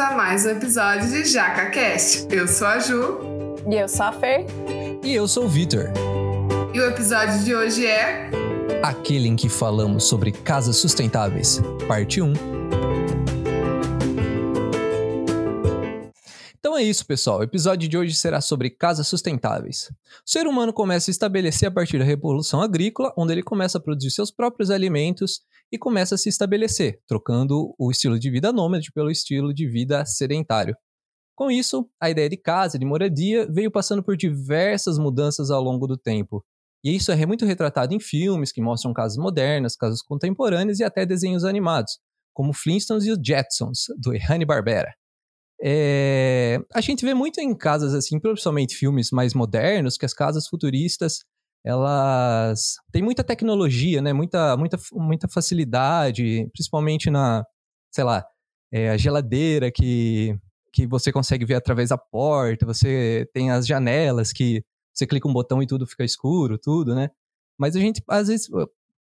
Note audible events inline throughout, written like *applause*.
a mais um episódio de JacaCast. Eu sou a Ju. E eu sou a Fer. E eu sou o Vitor. E o episódio de hoje é. Aquele em que falamos sobre casas sustentáveis, parte 1. Então é isso, pessoal. O episódio de hoje será sobre casas sustentáveis. O ser humano começa a estabelecer a partir da Revolução Agrícola, onde ele começa a produzir seus próprios alimentos e começa a se estabelecer, trocando o estilo de vida nômade pelo estilo de vida sedentário. Com isso, a ideia de casa, de moradia, veio passando por diversas mudanças ao longo do tempo. E isso é muito retratado em filmes que mostram casas modernas, casas contemporâneas e até desenhos animados, como Flintstones e os Jetsons, do *laughs* Hanna-Barbera. É... A gente vê muito em casas assim, principalmente filmes mais modernos, que as casas futuristas elas têm muita tecnologia, né? Muita, muita, muita facilidade, principalmente na, sei lá, é, a geladeira que, que você consegue ver através da porta, você tem as janelas que você clica um botão e tudo fica escuro, tudo, né? Mas a gente, às vezes,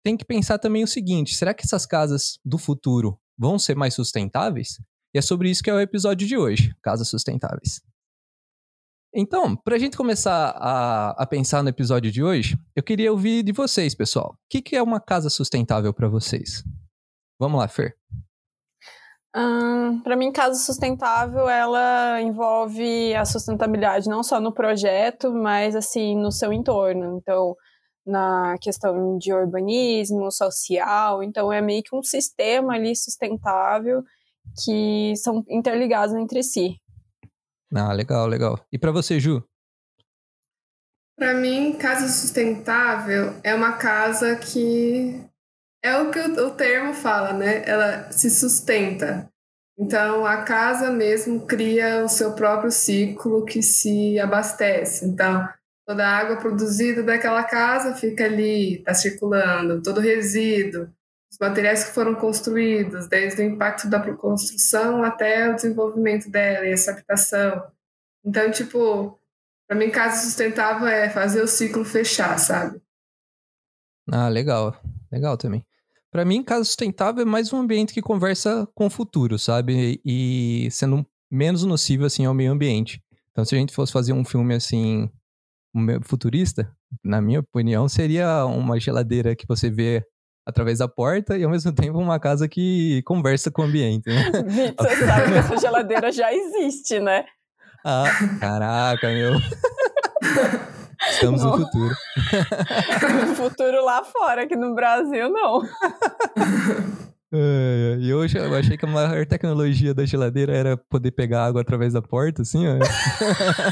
tem que pensar também o seguinte: será que essas casas do futuro vão ser mais sustentáveis? E é sobre isso que é o episódio de hoje: casas sustentáveis. Então, para a gente começar a, a, pensar no episódio de hoje, eu queria ouvir de vocês, pessoal. O que, que é uma casa sustentável para vocês? Vamos lá, Fer. para mim, casa sustentável, ela envolve a sustentabilidade não só no projeto, mas assim no seu entorno. Então, na questão de urbanismo, social. Então, é meio que um sistema ali sustentável que são interligados entre si. Ah, legal, legal. E para você, Ju? Para mim, casa sustentável é uma casa que é o que o, termo fala, né? Ela se sustenta. Então, a casa mesmo cria o seu próprio ciclo que se abastece. Então, toda a água produzida daquela casa fica ali, está circulando, todo resíduo, os materiais que foram construídos, desde o impacto da construção até o desenvolvimento dela e essa habitação. Então, tipo, para mim, casa sustentável é fazer o ciclo fechar, sabe? Ah, legal. Legal também. Para mim, casa sustentável é mais um ambiente que conversa com o futuro, sabe? E sendo menos nocivo, assim, ao meio ambiente. Então, se a gente fosse fazer um filme, assim, futurista, na minha opinião, seria uma geladeira que você vê através da porta e ao mesmo tempo uma casa que conversa com o ambiente. Né? Vitor, *laughs* você sabe que essa geladeira já existe, né? Ah, caraca, meu. *laughs* Estamos não. no futuro. no *laughs* futuro lá fora, aqui no Brasil, não. É, e hoje eu achei que a maior tecnologia da geladeira era poder pegar água através da porta, assim, ó.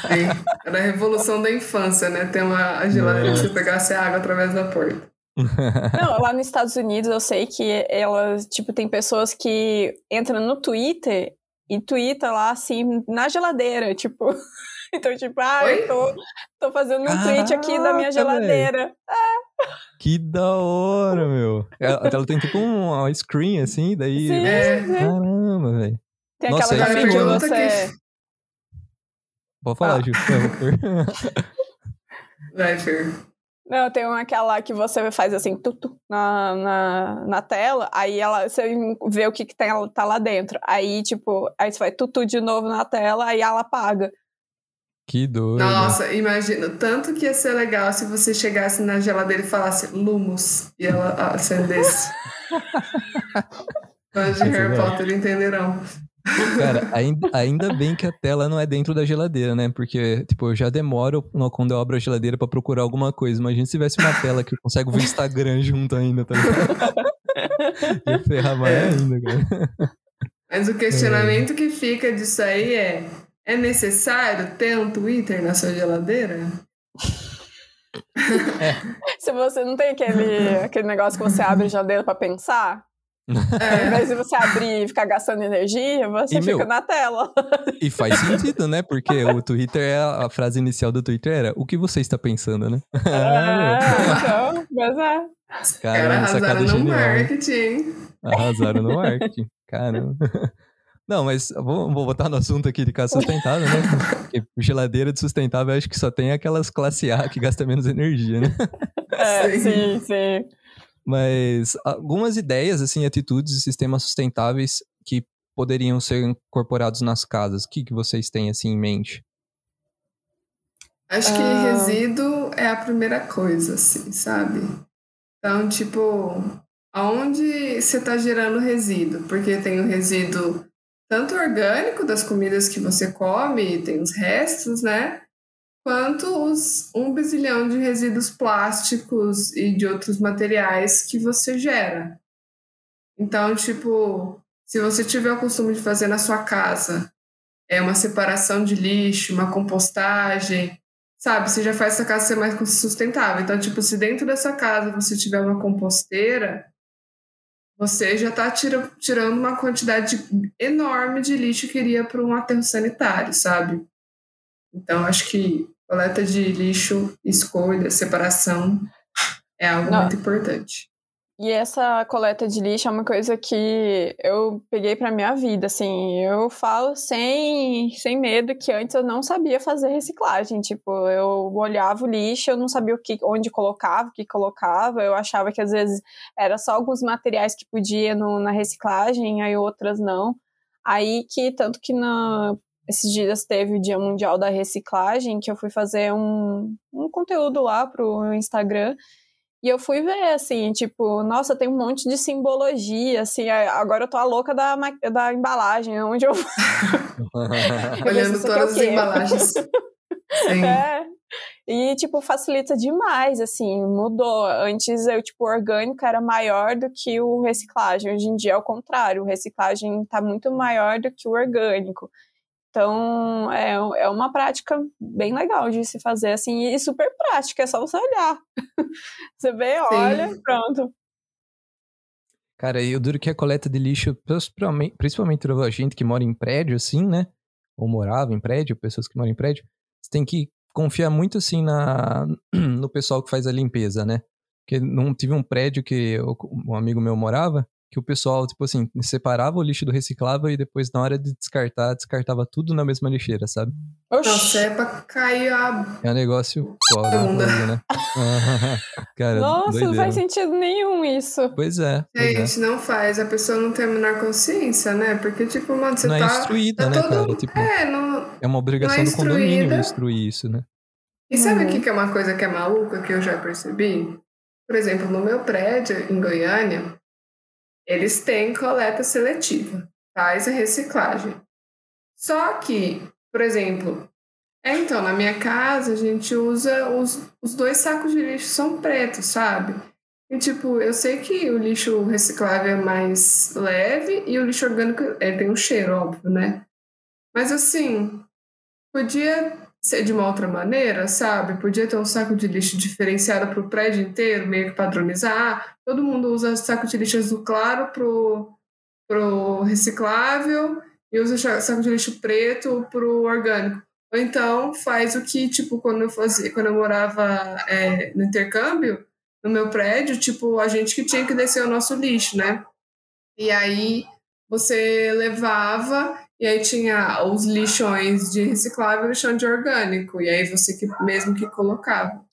Sim, era a revolução da infância, né? Ter uma geladeira que você pegasse água através da porta. *laughs* Não, lá nos Estados Unidos eu sei que elas, tipo, tem pessoas que entram no Twitter e twitta lá, assim, na geladeira, tipo. *laughs* Então, tipo, ah, Oi? eu tô, tô fazendo um tweet aqui da minha geladeira. É. Que da hora, meu. Ela, ela tem tipo uma screen assim, daí. Sim, é. Caramba, velho. Tem Nossa, aquela também que você. Que... Pode falar, ah. Gil. *laughs* Vai, Fer. Não, tem uma aquela que você faz assim, tutu, na, na, na tela, aí ela, você vê o que, que tem, tá lá dentro. Aí, tipo, aí você vai tutu de novo na tela, aí ela apaga. Que doido. Nossa, imagina, tanto que ia ser legal se você chegasse na geladeira e falasse Lumos e ela acendesse. *laughs* Fãs de Harry Potter entenderão. Cara, ainda, ainda bem que a tela não é dentro da geladeira, né? Porque, tipo, eu já demoro quando eu abro a geladeira para procurar alguma coisa. Imagina se tivesse uma tela que eu consigo ver o Instagram junto ainda, tá ligado? *laughs* Ia ferrar mais é. ainda, cara. Mas o questionamento é. que fica disso aí é: é necessário ter um Twitter na sua geladeira? É. Se você não tem aquele, aquele negócio que você abre a geladeira para pensar, é. Ao invés de você abrir e ficar gastando energia, você e, fica meu, na tela. E faz sentido, né? Porque o *laughs* Twitter, é a, a frase inicial do Twitter era o que você está pensando, né? É, *laughs* então, mas é. Caramba, arrasaram no genial. marketing. Arrasaram no *laughs* marketing. Caramba. Não, mas vou, vou botar no assunto aqui de casa sustentável, né? Porque geladeira de sustentável acho que só tem aquelas classe A que gasta menos energia, né? É, sim, sim. Mas algumas ideias, assim, atitudes e sistemas sustentáveis que poderiam ser incorporados nas casas? O que, que vocês têm assim em mente? Acho que uh... resíduo é a primeira coisa, assim, sabe? Então, tipo, aonde você está gerando resíduo? Porque tem o resíduo tanto orgânico das comidas que você come, tem os restos, né? Quanto os um bizilhão de resíduos plásticos e de outros materiais que você gera. Então, tipo, se você tiver o costume de fazer na sua casa é uma separação de lixo, uma compostagem, sabe? Você já faz essa casa ser mais sustentável. Então, tipo, se dentro dessa casa você tiver uma composteira, você já está tira, tirando uma quantidade enorme de lixo que iria para um aterro sanitário, sabe? Então, acho que coleta de lixo, escolha, separação é algo Não. muito importante. E essa coleta de lixo é uma coisa que eu peguei para minha vida, assim, eu falo sem, sem medo que antes eu não sabia fazer reciclagem, tipo, eu olhava o lixo, eu não sabia o que, onde colocava, o que colocava, eu achava que às vezes era só alguns materiais que podia no, na reciclagem, aí outras não. Aí que, tanto que na, esses dias teve o Dia Mundial da Reciclagem, que eu fui fazer um, um conteúdo lá pro Instagram, e eu fui ver, assim, tipo, nossa, tem um monte de simbologia, assim, agora eu tô a louca da, da embalagem, onde eu. *laughs* Olhando todas as embalagens. Sim. É. E, tipo, facilita demais, assim, mudou. Antes, eu, tipo, o orgânico era maior do que o reciclagem. Hoje em dia é o contrário, o reciclagem tá muito maior do que o orgânico. Então, é, é uma prática bem legal de se fazer, assim, e super prática, é só você olhar. *laughs* você vê, olha, Sim. pronto. Cara, eu duro que a coleta de lixo, principalmente a gente que mora em prédio, assim, né? Ou morava em prédio, pessoas que moram em prédio, você tem que confiar muito, assim, na, *clears throat* no pessoal que faz a limpeza, né? Porque não tive um prédio que um amigo meu morava, que o pessoal, tipo assim, separava o lixo do reciclável e depois, na hora de descartar, descartava tudo na mesma lixeira, sabe? Nossa, é pra cair a. É um negócio foda, né? *laughs* Cara, Nossa, doideira. não faz sentido nenhum isso. Pois é. Pois Gente, é. não faz. A pessoa não tem a menor consciência, né? Porque, tipo, mano, você não é tá. É instruída, tá né, todo... cara? Tipo, é, não... é uma obrigação é do condomínio instruir isso, né? E sabe o uhum. que é uma coisa que é maluca que eu já percebi? Por exemplo, no meu prédio, em Goiânia, eles têm coleta seletiva, faz a reciclagem. Só que, por exemplo, é, então, na minha casa a gente usa os, os dois sacos de lixo são pretos, sabe? E tipo, eu sei que o lixo reciclável é mais leve e o lixo orgânico é, tem um cheiro, óbvio, né? Mas assim, podia ser de uma outra maneira, sabe? Podia ter um saco de lixo diferenciado para o prédio inteiro, meio que padronizar. Todo mundo usa saco de lixo azul claro pro, pro reciclável e usa saco de lixo preto pro orgânico. Ou então faz o que, tipo, quando eu fazia, quando eu morava é, no intercâmbio, no meu prédio, tipo, a gente que tinha que descer o nosso lixo, né? E aí você levava e aí tinha os lixões de reciclável e o lixão de orgânico. E aí você que mesmo que colocava.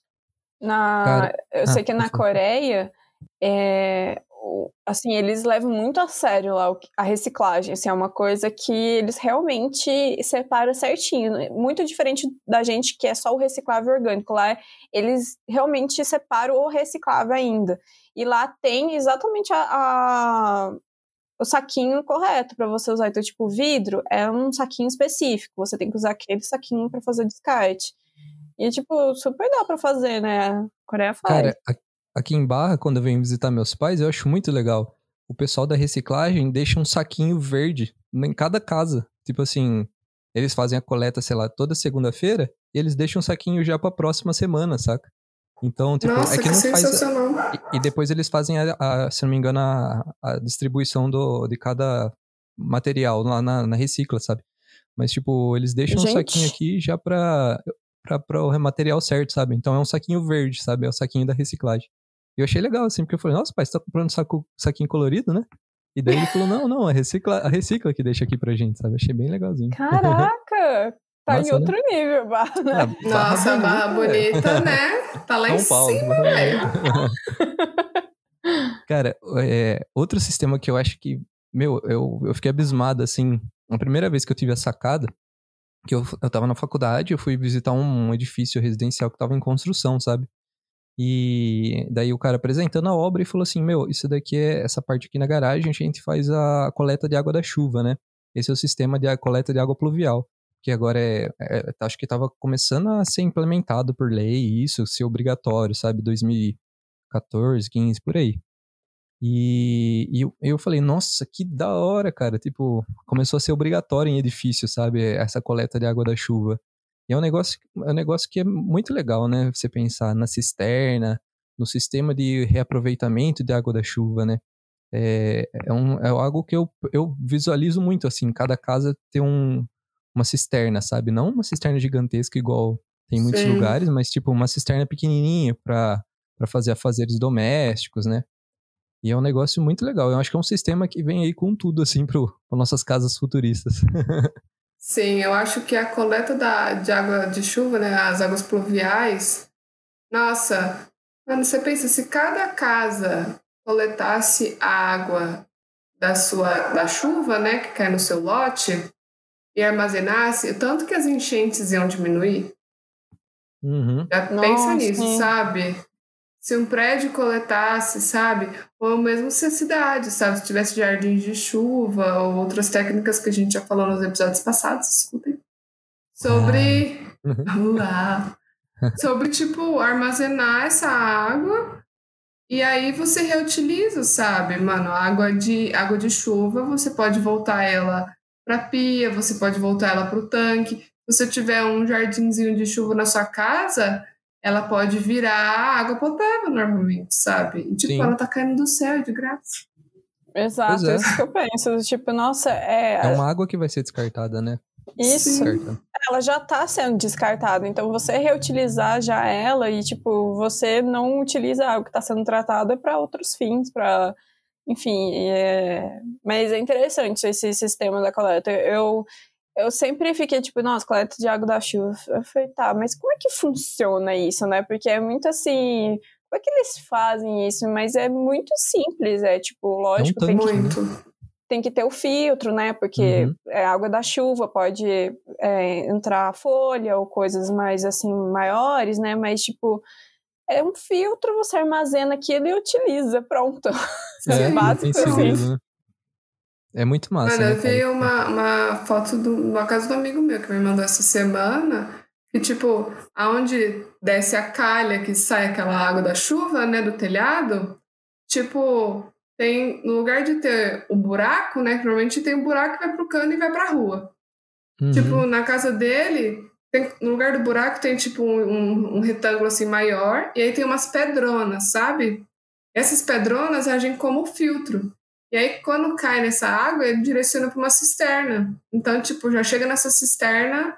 Na, eu sei ah, que na Coreia, é, assim, eles levam muito a sério lá a reciclagem. Assim, é uma coisa que eles realmente separam certinho. Muito diferente da gente que é só o reciclável orgânico. Lá eles realmente separam o reciclável ainda. E lá tem exatamente a, a o saquinho correto para você usar. Então, tipo, vidro é um saquinho específico. Você tem que usar aquele saquinho para fazer descarte. E, tipo, super dá pra fazer, né? Coreia faz. Cara, aqui em Barra, quando eu venho visitar meus pais, eu acho muito legal. O pessoal da reciclagem deixa um saquinho verde em cada casa. Tipo assim, eles fazem a coleta, sei lá, toda segunda-feira e eles deixam um saquinho já pra próxima semana, saca? Então, tipo, Nossa, é que, que não faz. E, e, depois eles fazem, a, a, se não me engano, a, a, distribuição do, de cada material lá na, na recicla, sabe? Mas, tipo, eles deixam Gente. um saquinho aqui já pra, pra, pra o material certo, sabe? Então é um saquinho verde, sabe? É o saquinho da reciclagem. E eu achei legal, assim, porque eu falei, nossa, pai, você tá comprando saco, saquinho colorido, né? E daí ele falou, não, não, a recicla, a recicla que deixa aqui pra gente, sabe? Achei bem legalzinho. Caraca! *laughs* Tá Nossa, em outro né? nível, Barra. Né? Ah, Nossa, Barra bonita, bonita né? Tá lá São em Paulo, cima, velho. *laughs* Cara, é, outro sistema que eu acho que meu, eu, eu fiquei abismado, assim. A primeira vez que eu tive a sacada, que eu, eu tava na faculdade, eu fui visitar um, um edifício residencial que tava em construção, sabe? E daí o cara apresentando a obra e falou assim: Meu, isso daqui é essa parte aqui na garagem, a gente faz a coleta de água da chuva, né? Esse é o sistema de coleta de água pluvial. Que agora é, é acho que estava começando a ser implementado por lei, isso ser obrigatório, sabe? 2014, 15, por aí. E, e eu, eu falei, nossa, que da hora, cara. Tipo, começou a ser obrigatório em edifício, sabe? Essa coleta de água da chuva. E é um negócio, é um negócio que é muito legal, né? Você pensar na cisterna, no sistema de reaproveitamento de água da chuva, né? É, é, um, é algo que eu, eu visualizo muito, assim, cada casa ter um, uma cisterna, sabe? Não uma cisterna gigantesca igual tem em muitos Sim. lugares, mas tipo uma cisterna pequenininha para fazer afazeres domésticos, né? E é um negócio muito legal. Eu acho que é um sistema que vem aí com tudo, assim, para nossas casas futuristas. *laughs* Sim, eu acho que a coleta da, de água de chuva, né, as águas pluviais, nossa, mano, você pensa, se cada casa coletasse a água da sua da chuva, né, que cai no seu lote, e armazenasse, o tanto que as enchentes iam diminuir. Uhum. Já Nossa, pensa nisso, sim. sabe? se um prédio coletasse, sabe? Ou mesmo se a cidade, sabe? Se tivesse jardins de chuva ou outras técnicas que a gente já falou nos episódios passados, escutem. Sobre. Ah. *laughs* sobre, tipo, armazenar essa água e aí você reutiliza, sabe, mano? Água de, água de chuva, você pode voltar ela para pia, você pode voltar ela para o tanque. Se você tiver um jardinzinho de chuva na sua casa, ela pode virar água potável normalmente, sabe? E, tipo, Sim. ela tá caindo do céu de graça. Exato, é. isso que eu penso. Tipo, nossa, é. É uma água que vai ser descartada, né? Isso. Ela já tá sendo descartada. Então, você reutilizar já ela e, tipo, você não utiliza algo que tá sendo tratado para outros fins, para enfim, é... mas é interessante esse sistema da coleta. Eu, eu sempre fiquei tipo, nossa, coleta de água da chuva. Eu falei, tá, mas como é que funciona isso, né? Porque é muito assim. Como é que eles fazem isso? Mas é muito simples, é tipo, lógico, tem, que, tem que ter o filtro, né? Porque uhum. é água da chuva, pode é, entrar folha ou coisas mais assim, maiores, né? Mas, tipo, é um filtro, você armazena aquilo e utiliza, pronto. *laughs* É, *laughs* básico assim. Né? É muito massa. Mano, né, eu vi uma, uma foto de uma casa do amigo meu que me mandou essa semana. Que, tipo, aonde desce a calha que sai aquela água da chuva, né, do telhado, tipo, tem, no lugar de ter o buraco, né, que normalmente tem um buraco que vai pro cano e vai pra rua. Uhum. Tipo, na casa dele, tem, no lugar do buraco tem, tipo, um, um retângulo, assim, maior, e aí tem umas pedronas, sabe? Essas pedronas agem como filtro. E aí, quando cai nessa água, ele direciona para uma cisterna. Então, tipo, já chega nessa cisterna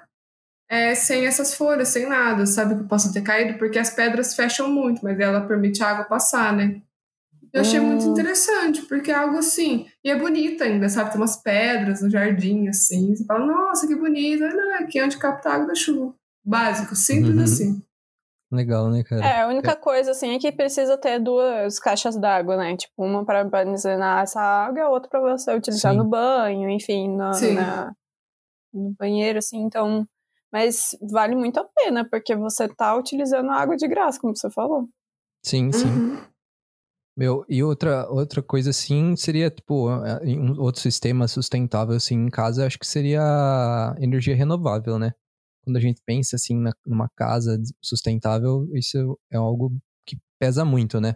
é, sem essas folhas, sem nada, sabe? Que possa ter caído, porque as pedras fecham muito, mas ela permite a água passar, né? Eu achei hum. muito interessante, porque é algo assim. E é bonito ainda, sabe? Tem umas pedras no jardim, assim. Você fala, nossa, que bonito. Não, é aqui é onde capta a água da chuva. Básico, simples uhum. assim. Legal, né, cara? É, a única é. coisa, assim, é que precisa ter duas caixas d'água, né? Tipo, uma para armazenar essa água e a outra para você utilizar Sim. no banho, enfim, no, na, no banheiro, assim, então... Mas vale muito a pena, porque você tá utilizando água de graça, como você falou. Sim, sim. Uhum. Meu, e outra, outra coisa assim seria, tipo, um outro sistema sustentável assim em casa, acho que seria energia renovável, né? quando a gente pensa assim na, numa casa sustentável, isso é algo que pesa muito, né?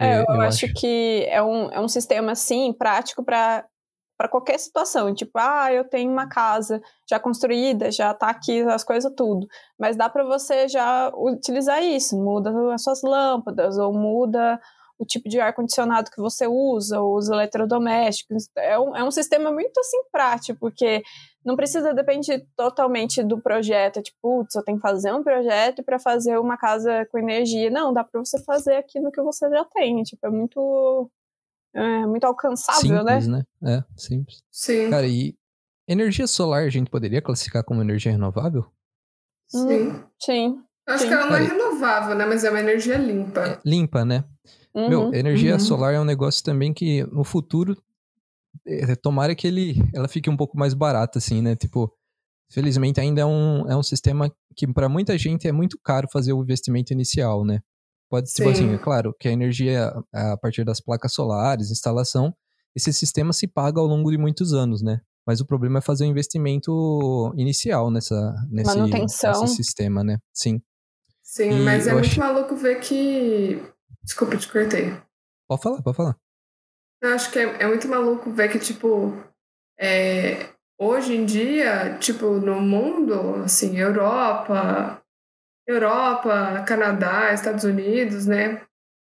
É, eu, eu acho, acho, que é um, é um sistema, assim, prático para para qualquer situação, tipo, ah, eu tenho uma casa já construída, já tá aqui as coisas tudo, mas dá para você já utilizar isso, muda as suas lâmpadas ou muda o tipo de ar condicionado que você usa, os eletrodomésticos. É um, é um sistema muito assim prático, porque não precisa depender totalmente do projeto, tipo, putz, eu tenho que fazer um projeto para fazer uma casa com energia. Não, dá para você fazer aquilo que você já tem, tipo, é muito é muito alcançável, né? simples, né? né? É, simples. Sim. Cara, e energia solar a gente poderia classificar como energia renovável? Sim. Hum, sim. Acho sim. que ela não é renovável, né? Mas é uma energia limpa. É, limpa, né? Uhum. Meu, energia uhum. solar é um negócio também que no futuro é, tomara que ele, ela fique um pouco mais barata, assim, né? Tipo, felizmente ainda é um, é um sistema que para muita gente é muito caro fazer o investimento inicial, né? Pode, tipo assim, é claro, que a energia a partir das placas solares, instalação, esse sistema se paga ao longo de muitos anos, né? Mas o problema é fazer o um investimento inicial nessa, nesse, nesse sistema, né? Sim. Sim, e mas é muito acho... maluco ver que. Desculpa, te cortei. Pode falar, pode falar. Eu acho que é, é muito maluco ver que, tipo, é, hoje em dia, tipo, no mundo, assim, Europa, Europa, Canadá, Estados Unidos, né?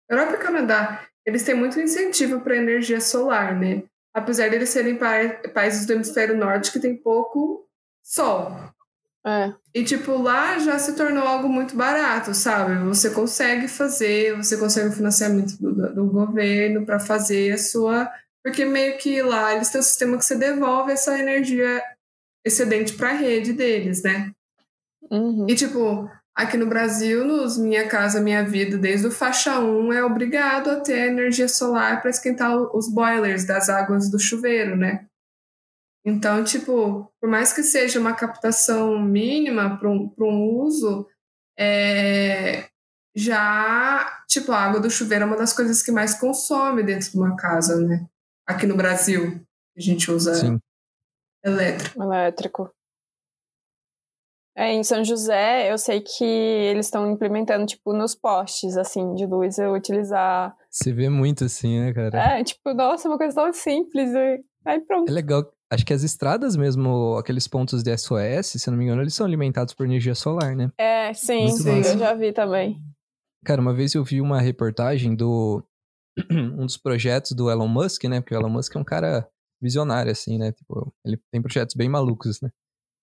Europa e Canadá, eles têm muito incentivo para energia solar, né? Apesar de eles serem pa países do hemisfério norte que tem pouco sol. É. E, tipo, lá já se tornou algo muito barato, sabe? Você consegue fazer, você consegue o financiamento do, do governo para fazer a sua. Porque meio que lá eles têm um sistema que você devolve essa energia excedente para a rede deles, né? Uhum. E, tipo, aqui no Brasil, nos Minha Casa Minha Vida, desde o faixa 1, é obrigado a ter energia solar para esquentar os boilers das águas do chuveiro, né? Então, tipo, por mais que seja uma captação mínima para um, um uso, é, já, tipo, a água do chuveiro é uma das coisas que mais consome dentro de uma casa, né? Aqui no Brasil, a gente usa Sim. elétrico. Elétrico. É, em São José, eu sei que eles estão implementando, tipo, nos postes, assim, de luz, eu utilizar... Você vê muito assim, né, cara? É, tipo, nossa, uma coisa tão simples, aí pronto. É legal Acho que as estradas mesmo, aqueles pontos de SOS, se não me engano, eles são alimentados por energia solar, né? É, sim, Muito sim, eu já vi também. Cara, uma vez eu vi uma reportagem do *clears throat* um dos projetos do Elon Musk, né? Porque o Elon Musk é um cara visionário, assim, né? Tipo, ele tem projetos bem malucos, né?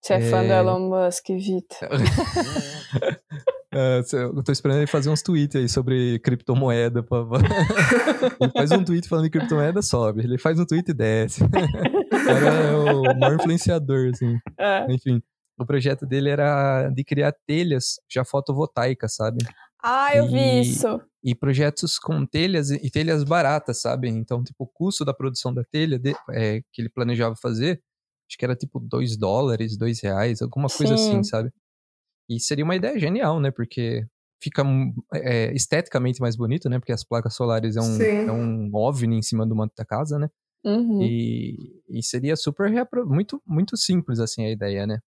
Você é, é fã do Elon Musk, Vitor. *laughs* É, eu tô esperando ele fazer uns tweets aí sobre criptomoeda. Pra... *laughs* ele faz um tweet falando de criptomoeda, sobe. Ele faz um tweet e desce. o cara é o maior influenciador, assim. É. Enfim, o projeto dele era de criar telhas já fotovoltaicas, sabe? Ah, eu e, vi isso. E projetos com telhas e telhas baratas, sabe? Então, tipo, o custo da produção da telha de, é, que ele planejava fazer, acho que era tipo 2 dólares, 2 reais, alguma coisa assim, Sim. assim, sabe? E seria uma ideia genial, né? Porque fica é, esteticamente mais bonito, né? Porque as placas solares é um, é um OVNI em cima do manto da casa, né? Uhum. E, e seria super muito, muito simples, assim, a ideia, né?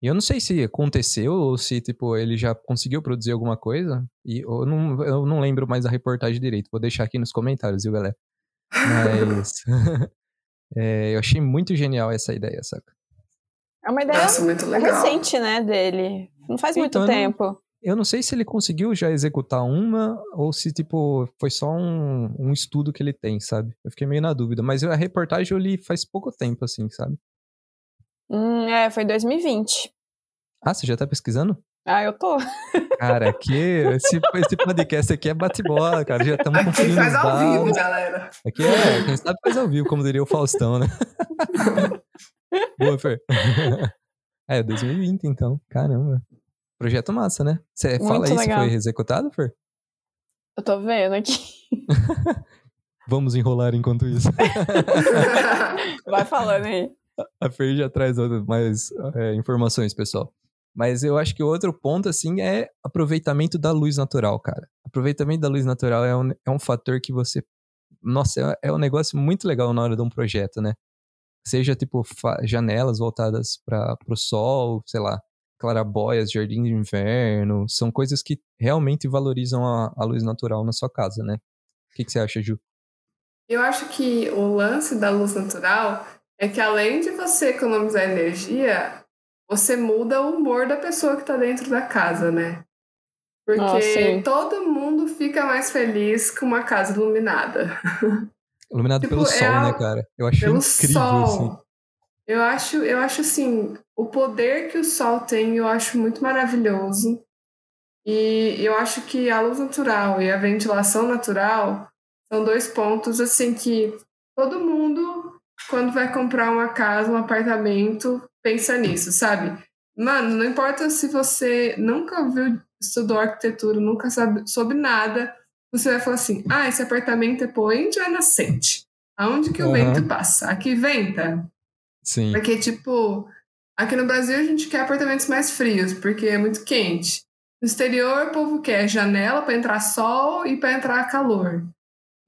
E eu não sei se aconteceu ou se, tipo, ele já conseguiu produzir alguma coisa. E eu não, eu não lembro mais a reportagem direito. Vou deixar aqui nos comentários, viu, galera? *laughs* Mas... *laughs* é, eu achei muito genial essa ideia, saca? É uma ideia Nossa, recente, né, dele. Não faz então, muito tempo. Não, eu não sei se ele conseguiu já executar uma ou se, tipo, foi só um, um estudo que ele tem, sabe? Eu fiquei meio na dúvida. Mas a reportagem eu li faz pouco tempo, assim, sabe? Hum, é, foi 2020. Ah, você já tá pesquisando? Ah, eu tô. Cara, aqui, esse, esse podcast aqui é bate-bola, cara. Já estamos conferindo. faz ao vivo, galera. Aqui é, quem sabe faz ao vivo, como diria o Faustão, né? *laughs* Boa, Fer. É, 2020, então. Caramba. Projeto massa, né? Você fala aí se foi executado, Fer? Eu tô vendo aqui. *laughs* Vamos enrolar enquanto isso. Vai falando aí. A Fer já traz mais é, informações, pessoal. Mas eu acho que outro ponto, assim, é aproveitamento da luz natural, cara. Aproveitamento da luz natural é um, é um fator que você. Nossa, é, é um negócio muito legal na hora de um projeto, né? Seja, tipo, janelas voltadas para o sol, sei lá, clarabóias, jardim de inverno, são coisas que realmente valorizam a, a luz natural na sua casa, né? O que, que você acha, Ju? Eu acho que o lance da luz natural é que além de você economizar energia, você muda o humor da pessoa que está dentro da casa, né? Porque todo mundo fica mais feliz com uma casa iluminada. *laughs* Iluminado tipo, pelo é sol, a... né, cara? Eu acho pelo incrível, sol. assim. Eu acho, eu acho assim, o poder que o sol tem, eu acho muito maravilhoso. E eu acho que a luz natural e a ventilação natural são dois pontos assim que todo mundo quando vai comprar uma casa, um apartamento, pensa nisso, sabe? Mano, não importa se você nunca viu, estudou arquitetura, nunca sabe sobre nada, você vai falar assim: ah, esse apartamento é poente ou é nascente? Aonde que o Aham. vento passa? Aqui venta? Sim. Porque, tipo, aqui no Brasil a gente quer apartamentos mais frios, porque é muito quente. No exterior, o povo quer janela para entrar sol e para entrar calor.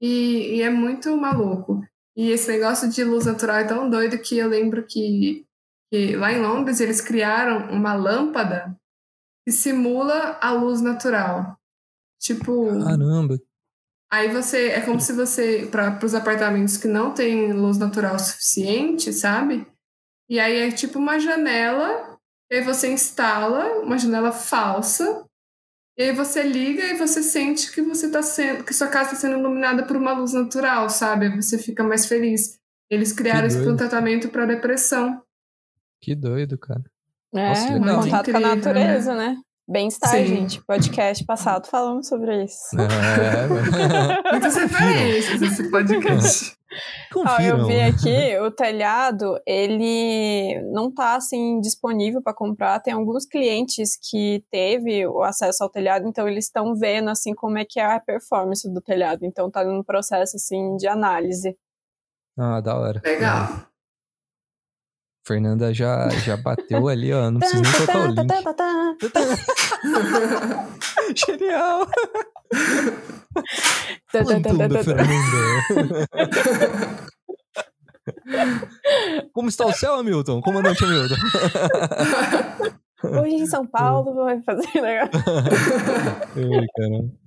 E, e é muito maluco. E esse negócio de luz natural é tão doido que eu lembro que, que lá em Londres eles criaram uma lâmpada que simula a luz natural. Tipo, Caramba. Aí você. É como se você. Para os apartamentos que não têm luz natural suficiente, sabe? E aí é tipo uma janela. E aí você instala uma janela falsa. E aí você liga e você sente que você tá sendo. que sua casa está sendo iluminada por uma luz natural, sabe? Aí você fica mais feliz. Eles criaram isso para um doido. tratamento para depressão. Que doido, cara. É, Nossa, legal. contato com a Incrível, natureza, né? Bem-estar, Sim. gente. Podcast passado falamos sobre isso. É. Muitas *laughs* referências esse podcast. Eu vi aqui, o telhado, ele não tá assim disponível para comprar. Tem alguns clientes que teve o acesso ao telhado, então eles estão vendo assim como é que é a performance do telhado. Então tá num processo assim de análise. Ah, da hora. Legal. Fernanda já, já bateu ali, ó. Não preciso nem colocar o link. *laughs* Genial! Plantum da Fernanda. Como está o céu, Hamilton? Comandante Hamilton. Hoje em São Paulo vai fazer negócio. *laughs*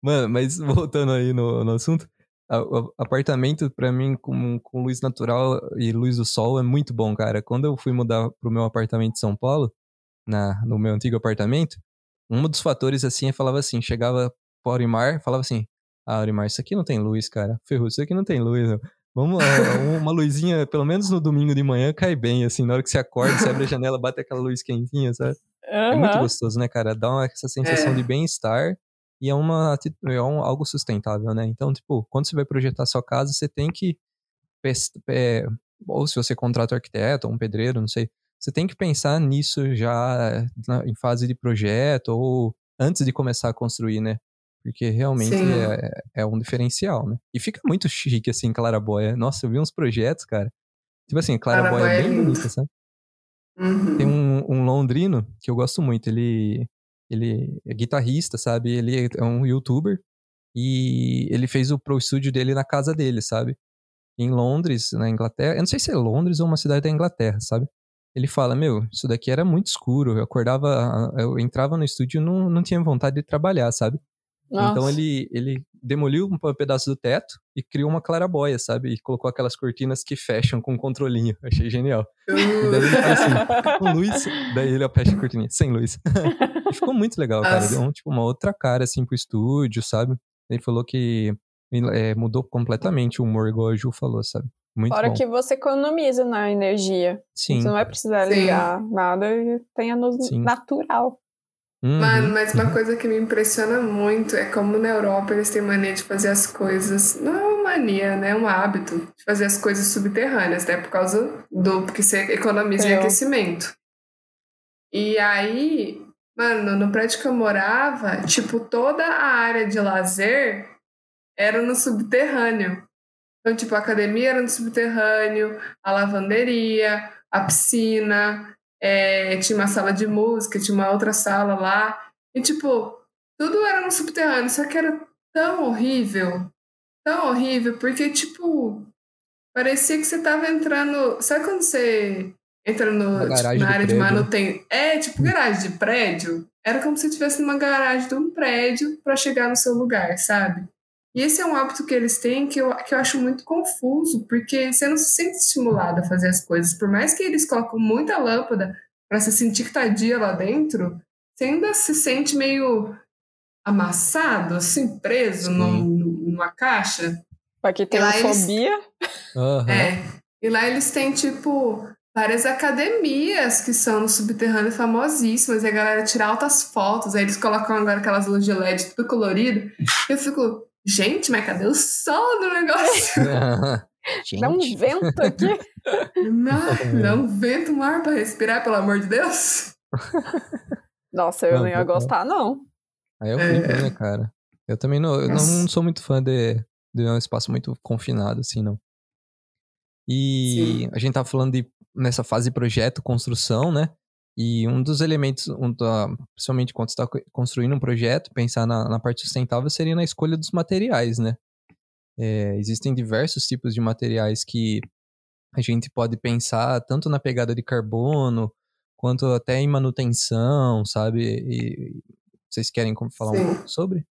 Mano, mas voltando aí no, no assunto, a- apartamento pra mim com, com luz natural e luz do sol é muito bom, cara. Quando eu fui mudar pro meu apartamento em São Paulo, na, no meu antigo apartamento, um dos fatores assim, eu falava assim, chegava pro Aurimar, falava assim, ah, Aurimar, isso aqui não tem luz, cara. Ferrou, isso aqui não tem luz. meu. Vamos, ah, uma luzinha, pelo menos no domingo de manhã, cai bem, assim, na hora que você acorda, você abre a janela, bate aquela luz quentinha, sabe? É muito gostoso, né, cara? Dá uma, essa sensação É. de bem-estar e é, uma, é um, algo sustentável, né? Então, tipo, quando você vai projetar sua casa, você tem que. é, ou se você contrata um arquiteto ou um pedreiro, não sei. Você tem que pensar nisso já na- em fase de projeto ou antes de começar a construir, né? Porque realmente é, é um diferencial, né? E fica muito *laughs* chique, assim, Claraboia. Nossa, eu vi uns projetos, cara. Tipo assim, Claraboia é é bem bonita, sabe? Uhum. Tem um, um londrino que eu gosto muito. Ele, ele é guitarrista, sabe? Ele é um youtuber. E ele fez o pro studio dele na casa dele, sabe? Em Londres, na Inglaterra. Eu não sei se é Londres ou uma cidade da Inglaterra, sabe? Ele fala, meu, isso daqui era muito escuro. Eu acordava, eu entrava no estúdio e não, não tinha vontade de trabalhar, sabe? Então Nossa. ele, ele demoliu um pedaço do teto e criou uma clarabóia, sabe? E colocou aquelas cortinas que fecham com um controlinho. Achei genial. E daí ele fala assim, com luz, daí ele fecha a cortininha, sem luz. e ficou muito legal, cara. Deu um, tipo, uma outra cara, assim, pro estúdio, sabe? Ele falou que é, mudou completamente o humor, igual a Ju falou, sabe? Muito Fora bom. que você economiza na energia. Sim. Você não vai precisar Sim. ligar nada e tem a luz Sim. natural. Uhum. Mano, mas uma coisa que me impressiona muito é como na Europa eles têm mania de fazer as coisas. Não é uma mania, né? É um hábito de fazer as coisas subterrâneas, né? Por causa do. Porque você economiza em Eu. aquecimento. E aí, mano, no prédio que eu morava, tipo, toda a área de lazer era no subterrâneo. Então, tipo, a academia era no subterrâneo, a lavanderia, a piscina, é, tinha uma sala de música, tinha uma outra sala lá. E, tipo, tudo era no subterrâneo, só que era tão horrível, tão horrível, porque, tipo, parecia que você tava entrando. Sabe quando você entra no, Na tipo, na área de manutenção? É, tipo, garagem de prédio. Era como se você estivesse numa garagem de um prédio para chegar no seu lugar, sabe? E esse é um hábito que eles têm que eu, que eu acho muito confuso, porque você não se sente estimulado a fazer as coisas. Por mais que eles colocam muita lâmpada para você sentir que tá dia lá dentro, você ainda se sente meio amassado, assim, preso num- numa caixa. Pra quem tem E lá eles- fobia. Aham. É. E lá eles têm, tipo, várias academias que são no subterrâneo famosíssimas. E a galera tira altas fotos. Aí eles colocam agora aquelas luzes de LED tudo colorido. Eu fico, gente, mas cadê o sol do negócio? *laughs* Gente, Dá um vento aqui. Não, *laughs* dá um vento, um ar pra respirar, pelo amor de Deus. Nossa, eu Não, não ia gostar, não. Aí é horrível, né, cara? Eu também não, eu Nossa. não sou muito fã de, de um espaço muito confinado, assim, não. E Sim. a gente tá falando de nessa fase de projeto, construção, né? E um dos elementos, um da, principalmente quando você está construindo um projeto, pensar na, na, parte sustentável seria na escolha dos materiais, né? É, existem diversos tipos de materiais que a gente pode pensar tanto na pegada de carbono, quanto até em manutenção, sabe? E, vocês querem falar Sim. um pouco sobre?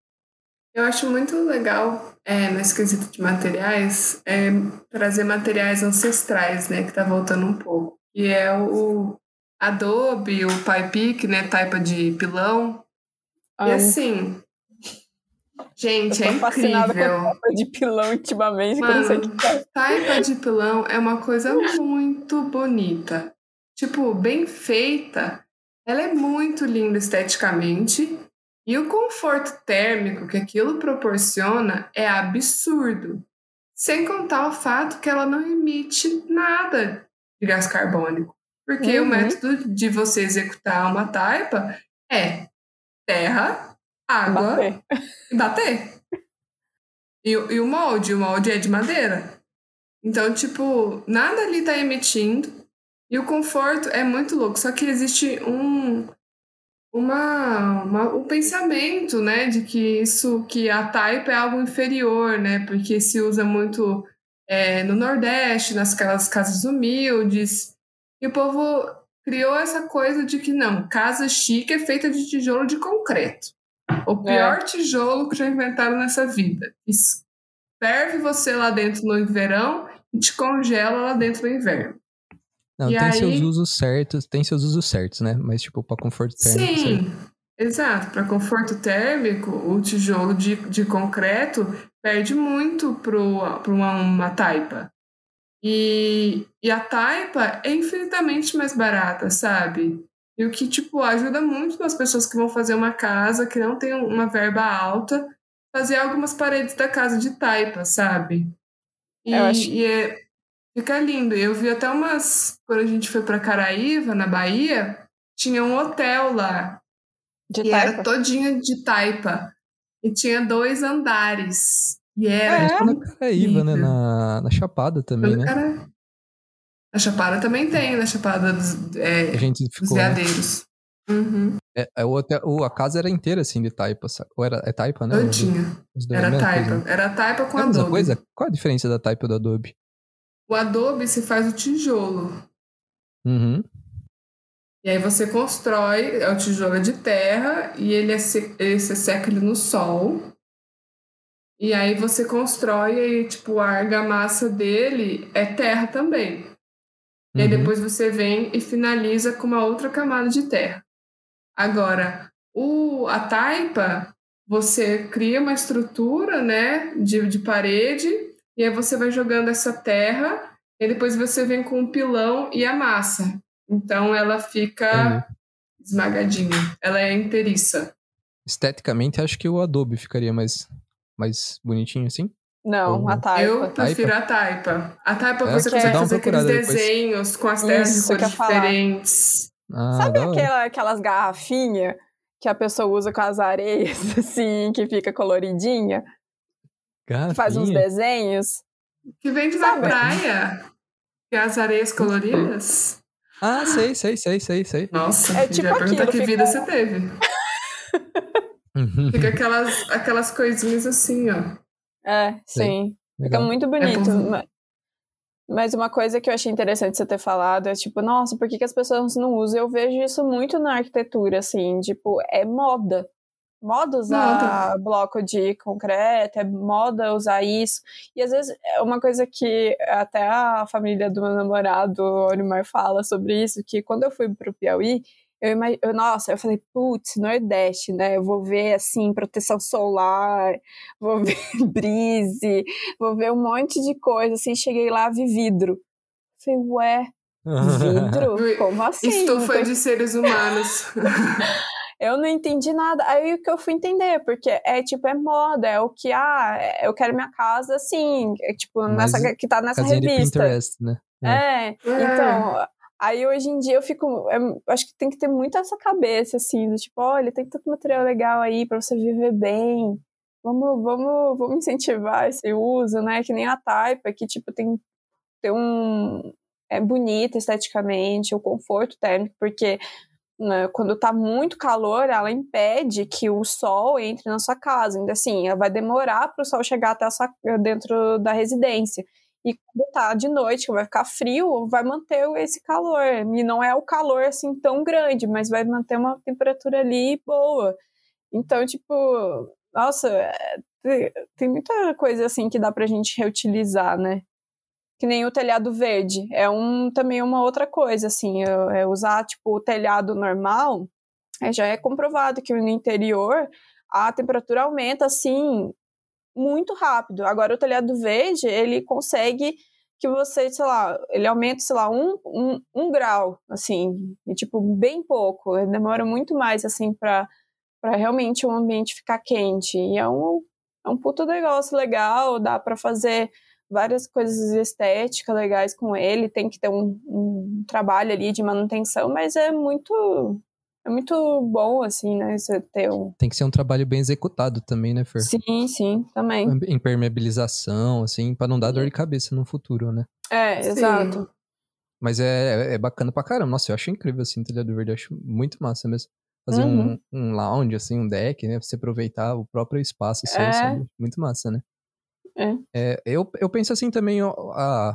Eu acho muito legal, é, nesse quesito de materiais, é, trazer materiais ancestrais, né? Que tá voltando um pouco. E é o Adobe, o PyPic, né? Taipa de pilão. E assim, Gente, é incrível. Taipa de pilão ultimamente, Mano, que eu não sei o que é. Taipa de pilão é uma coisa muito bonita. Tipo, bem feita. Ela é muito linda esteticamente. E o conforto térmico que aquilo proporciona é absurdo. Sem contar o fato que ela não emite nada de gás carbônico. Porque uhum. o método de você executar uma taipa é terra, água bater. e bater. E, e o molde, o molde é de madeira. Então, tipo, nada ali tá emitindo. E o conforto é muito louco. Só que existe um, uma, uma, um pensamento, né, de que isso, que a taipa é algo inferior, né, porque se usa muito é, no Nordeste, nas casas humildes. E o povo criou essa coisa de que não, casa chique é feita de tijolo de concreto. O pior é. tijolo que já inventaram nessa vida. Ferve você lá dentro no verão e te congela lá dentro no inverno. Não, e tem aí... seus usos certos, tem seus usos certos, né? Mas, tipo, para conforto térmico. Sim, exato. Para conforto térmico, o tijolo de, de concreto perde muito para uma, uma taipa. E, e a taipa é infinitamente mais barata, sabe? E o que, tipo, ajuda muito as pessoas que vão fazer uma casa, que não tem uma verba alta, fazer algumas paredes da casa de taipa, sabe? E, acho... e é, fica lindo. Eu vi até umas. Quando a gente foi para Caraíva, na Bahia, tinha um hotel lá. De e taipa. era todinho de taipa. E tinha dois andares. E era. É, na Caraíva, né? Na, na Chapada também, né? Cara... Na Chapada também tem, na Chapada dos, é, a gente ficou, dos veadeiros. Uhum. É, é, o hotel, a casa era inteira assim de taipa, sabe? Ou era, é taipa, né? Eu tinha. Era taipa. Coisa, né? Era taipa com é adobe. coisa? Qual a diferença da taipa do adobe? O adobe se faz o tijolo. Uhum. E aí você constrói, é o tijolo de terra, e ele, é, ele se seca ele no sol. E aí você constrói e, tipo, a argamassa dele é terra também. E aí uhum. depois você vem e finaliza com uma outra camada de terra. Agora, o, a taipa, você cria uma estrutura né, de, de parede, e aí você vai jogando essa terra, e depois você vem com o pilão e a massa. Então ela fica uhum. esmagadinha, ela é inteiriça. Esteticamente, acho que o Adobe ficaria mais, mais bonitinho assim. Não, a taipa. Eu prefiro taipa? a taipa. A taipa é, você consegue fazer aqueles desenhos depois. com as terras de cores diferentes. Ah, Sabe aquela, aquelas garrafinhas que a pessoa usa com as areias, *laughs* assim, que fica coloridinha? Garrafinha? Faz uns desenhos. Que vende na praia. Que é as areias coloridas. Ah, sei, sei, sei, sei, sei. Nossa, é tipo já pergunta que fica... vida você teve. *laughs* fica aquelas, aquelas coisinhas assim, ó. É, sim. Fica muito bonito. É mas uma coisa que eu achei interessante você ter falado é tipo, nossa, por que, que as pessoas não usam? Eu vejo isso muito na arquitetura, assim, tipo, é moda. Moda usar moda. bloco de concreto, é moda usar isso. E às vezes é uma coisa que até a família do meu namorado, o Olimar, fala sobre isso, que quando eu fui pro Piauí, eu, eu, nossa, eu falei, putz, Nordeste, né? Eu vou ver, assim, proteção solar, vou ver *laughs* brise, vou ver um monte de coisa, assim, cheguei lá, vi vidro. Falei, ué, vidro? *laughs* Como assim? Estufa de seres humanos. *laughs* eu não entendi nada. Aí o que eu fui entender, porque é tipo, é moda, é o que, ah, eu quero minha casa assim, é, tipo, nessa, que tá nessa revista. Pinterest, né? É. é. então, Aí hoje em dia eu fico. Eu acho que tem que ter muito essa cabeça, assim, do tipo, olha, tem tanto material legal aí para você viver bem. Vamos, vamos, vamos incentivar esse uso, né? Que nem a Taipa, que tipo, tem ter um. É bonita esteticamente, o conforto térmico, porque né, quando tá muito calor, ela impede que o sol entre na sua casa. Ainda assim, vai demorar para o sol chegar até sua, dentro da residência. E quando tá de noite, que vai ficar frio, vai manter esse calor. E não é o calor assim tão grande, mas vai manter uma temperatura ali boa. Então, tipo, nossa, é, tem muita coisa assim que dá pra gente reutilizar, né? Que nem o telhado verde. É um, também uma outra coisa, assim. É, é usar, tipo, o telhado normal, é, já é comprovado que no interior a temperatura aumenta, assim, muito rápido. Agora, o telhado verde, ele consegue que você, sei lá, ele aumenta, sei lá, um, um, um grau, assim, e, tipo, bem pouco. Ele demora muito mais, assim, para realmente o ambiente ficar quente. E é um, é um puto negócio legal, dá para fazer várias coisas estéticas legais com ele, tem que ter um, um trabalho ali de manutenção, mas é muito é muito bom, assim, né? Você ter um. Tem que ser um trabalho bem executado também, né, Fer? Sim, sim, também. Impermeabilização, assim, para não dar dor de cabeça no futuro, né? É, sim. exato. Mas é, é bacana pra caramba. Nossa, eu acho incrível, assim, o telhado verde. Eu acho muito massa mesmo. Fazer uhum. um, um lounge, assim, um deck, né? Pra você aproveitar o próprio espaço, assim, é. muito massa, né? É. é. eu, eu penso assim também, ó,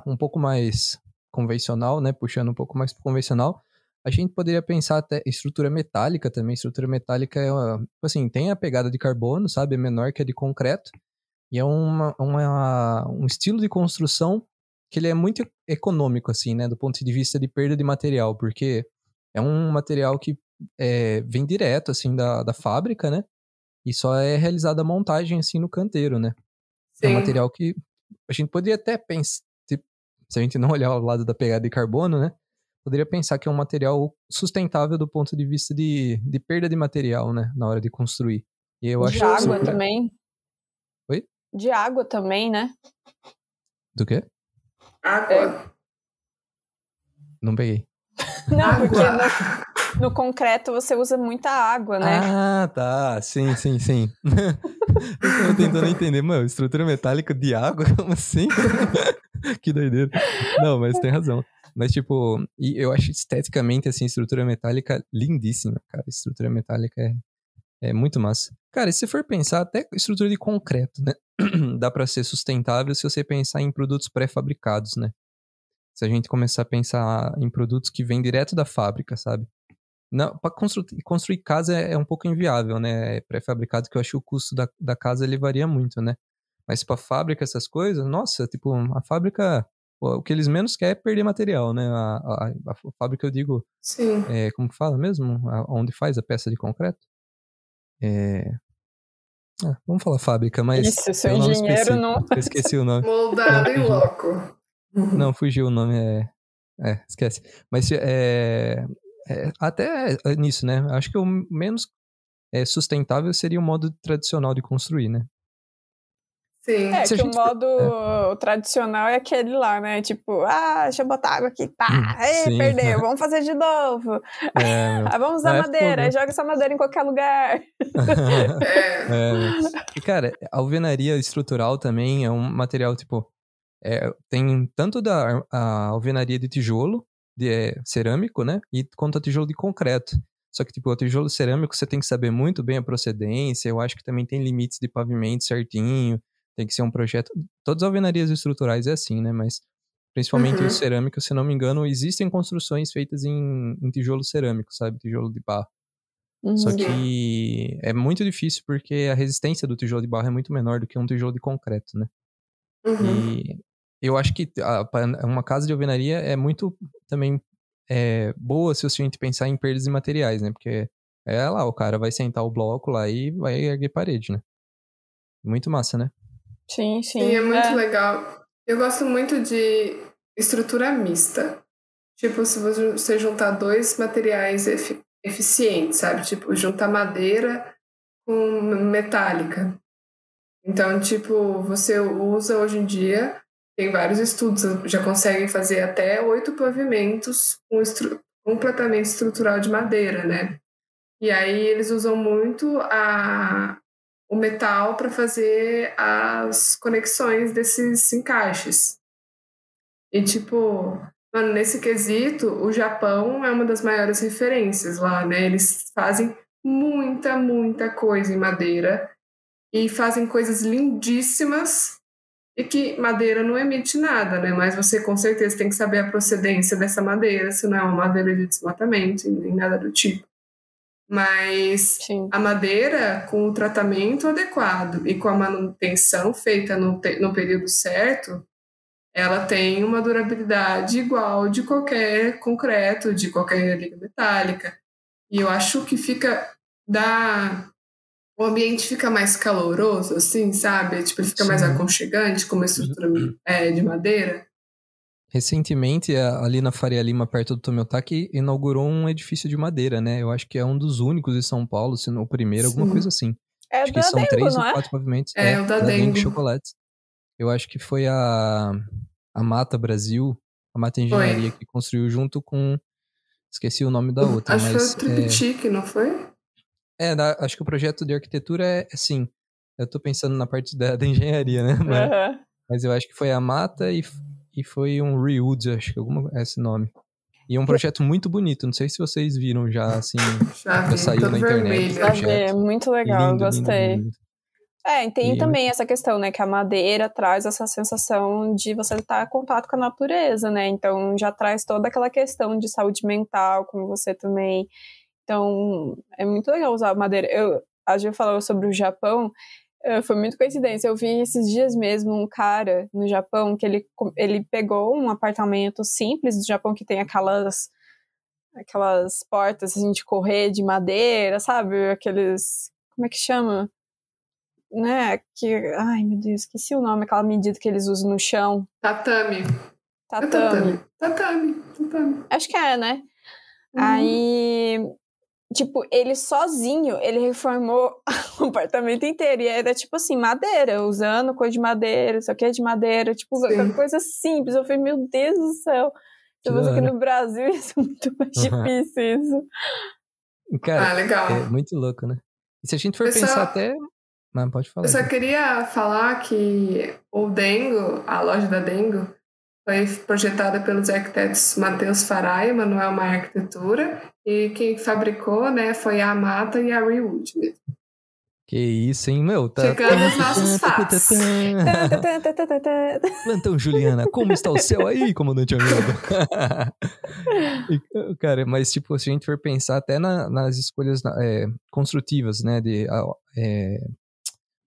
um pouco mais convencional, né? Puxando um pouco mais convencional a gente poderia pensar até estrutura metálica também. Estrutura metálica é, uma, tipo assim, tem a pegada de carbono, sabe? É menor que a de concreto. E é uma, uma, um estilo de construção que ele é muito econômico, assim, né? Do ponto de vista de perda de material, porque é um material que é, vem direto, assim, da, da fábrica, né? E só é realizada a montagem, assim, no canteiro, né? Sim. É um material que a gente poderia até pensar, se a gente não *laughs* olhar o lado da pegada de carbono, né? Poderia pensar que é um material sustentável do ponto de vista de, de perda de material, né? Na hora de construir. E eu de acho água super... também. Oi? De água também, né? Do quê? Água. É. Não peguei. Não, porque no, no, concreto você usa muita água, né? Ah, tá. Sim, sim, sim. *laughs* eu tentando entender, mano, estrutura metálica de água? *laughs* Como assim? *laughs* que doideira. Não, mas tem razão. Mas, tipo, eu acho esteticamente, assim, estrutura metálica lindíssima, cara. Estrutura metálica é, é muito massa. Cara, se for pensar, até estrutura de concreto, né? *clears throat* Dá para ser sustentável se você pensar em produtos pré-fabricados, né? Se a gente começar a pensar em produtos que vêm direto da fábrica, sabe? Não, para construir, construir casa é, é, um pouco inviável, né? É pré-fabricado, que eu acho que o custo da, da casa ele varia muito, né? Mas para fábrica, essas coisas, nossa, tipo, a fábrica o que eles menos querem é perder material, né? A, a, a, a fábrica, eu digo. Sim. É, como que fala mesmo? onde faz a peça de concreto? É. Ah, vamos falar fábrica, mas. Isso, seu engenheiro não. Eu esqueci o nome. Moldado em loco. Não, fugiu o nome, é. É, esquece. Mas é, é, até nisso, né? Acho que o menos é, sustentável seria o modo tradicional de construir, né? Sim. É, Se que gente... o modo é. tradicional é aquele lá, né? Tipo, ah, deixa eu botar água aqui, pá, ei, perdeu, vamos fazer de novo. É, *laughs* ah, vamos usar é, madeira, foda. joga essa madeira em qualquer lugar. *laughs* É. é. E, cara, a alvenaria estrutural também é um material, tipo, é, tem tanto da a alvenaria de tijolo, de é, cerâmico, né? E quanto a tijolo de concreto. Só que, tipo, o tijolo cerâmico você tem que saber muito bem a procedência. Eu acho que também tem limites de pavimento certinho. Tem que ser um projeto. Todas as alvenarias estruturais é assim, né? Mas principalmente uhum. o cerâmico, se não me engano, existem construções feitas em, em tijolo cerâmico, sabe? Tijolo de barro. Uhum. Só que é muito difícil porque a resistência do tijolo de barro é muito menor do que um tijolo de concreto, né? Uhum. E eu acho que a, uma casa de alvenaria é muito também é, boa se a gente pensar em perdas de materiais, né? Porque é lá, o cara vai sentar o bloco lá e vai erguer parede, né? Muito massa, né? Sim, sim. E é muito é. legal. Eu gosto muito de estrutura mista. Tipo, se você juntar dois materiais efic eficientes, sabe? Tipo, juntar madeira com metálica. Então, tipo, você usa hoje em dia, tem vários estudos, já conseguem fazer até oito pavimentos com estru completamente estrutural de madeira, né? E aí eles usam muito a, o metal para fazer as conexões desses encaixes. E, tipo, mano, nesse quesito, o Japão é uma das maiores referências lá, né? Eles fazem muita, muita coisa em madeira e fazem coisas lindíssimas e que madeira não emite nada, né? Mas você com certeza tem que saber a procedência dessa madeira, se não é uma madeira de desmatamento, nem nada do tipo. Mas Sim. a madeira, com o tratamento adequado e com a manutenção feita no, no período certo, ela tem uma durabilidade igual de qualquer concreto, de qualquer liga metálica. E eu acho que fica da o ambiente fica mais caloroso, assim, sabe? Tipo, ele fica Sim. mais aconchegante com uma estrutura *clears throat* é, de madeira. Recentemente, ali na Faria Lima, perto do Tomiotaki, inaugurou um edifício de madeira, né? Eu acho que é um dos únicos em São Paulo, se não o primeiro, Sim. alguma coisa assim. É acho que são Dengo, três ou é? quatro movimentos. É, é o da, da Dengo. Chocolates. Eu acho que foi a, a Mata Brasil, a Mata Engenharia, foi. que construiu junto com. Esqueci o nome da outra. Acho mas, que foi o Triptych, é... não foi? É, acho que o projeto de arquitetura é assim. Eu tô pensando na parte da, da engenharia, né? *laughs* Mas, uhum. mas, eu acho que foi a Mata e, e foi um Rewood, acho que alguma, é esse nome. E é um projeto muito bonito. Não sei se vocês viram já, assim, *laughs* já, já saiu na internet. Já vi, muito legal, lindo, gostei. Lindo, lindo. É, tem e também essa questão, né, que a madeira traz essa sensação de você estar em contato com a natureza, né? Então já traz toda aquela questão de saúde mental, como você também então, é muito legal usar madeira. Eu, a gente falou sobre o Japão, foi muito coincidência. Eu vi esses dias mesmo um cara no Japão que ele, ele pegou um apartamento simples do Japão que tem aquelas aquelas portas assim, de correr de madeira, sabe? Aqueles. Como é que chama? Né? Que. Ai, meu Deus, esqueci o nome, aquela medida que eles usam no chão. Tatame. Tatame. É tatame. Tatame. tatame. Acho que é, né? Uhum. Aí tipo, ele sozinho, ele reformou *laughs* o apartamento inteiro. E era, tipo assim, madeira, usando coisa de madeira, isso aqui é de madeira, tipo, Sim. coisa simples. Eu falei, meu Deus do céu. Se fosse aqui no Brasil, *laughs* ia ser muito mais uhum. difícil isso. Cara, ah, legal. é muito louco, né? E se a gente for eu pensar só... até. Mas pode falar. Eu só queria falar que o Dengo, a loja da Dengo, foi projetada pelos arquitetos Matheus Farai e Manuel Maia Arquitetura, e quem fabricou né, foi a Mata e a Rewood mesmo. Que isso, hein, meu? Tá... Chegando os *laughs* nossos fatos. Plantão Juliana, como está o céu aí, comandante amigo? *laughs* cara, mas tipo, se a gente for pensar até na, nas escolhas é, construtivas, né, de é,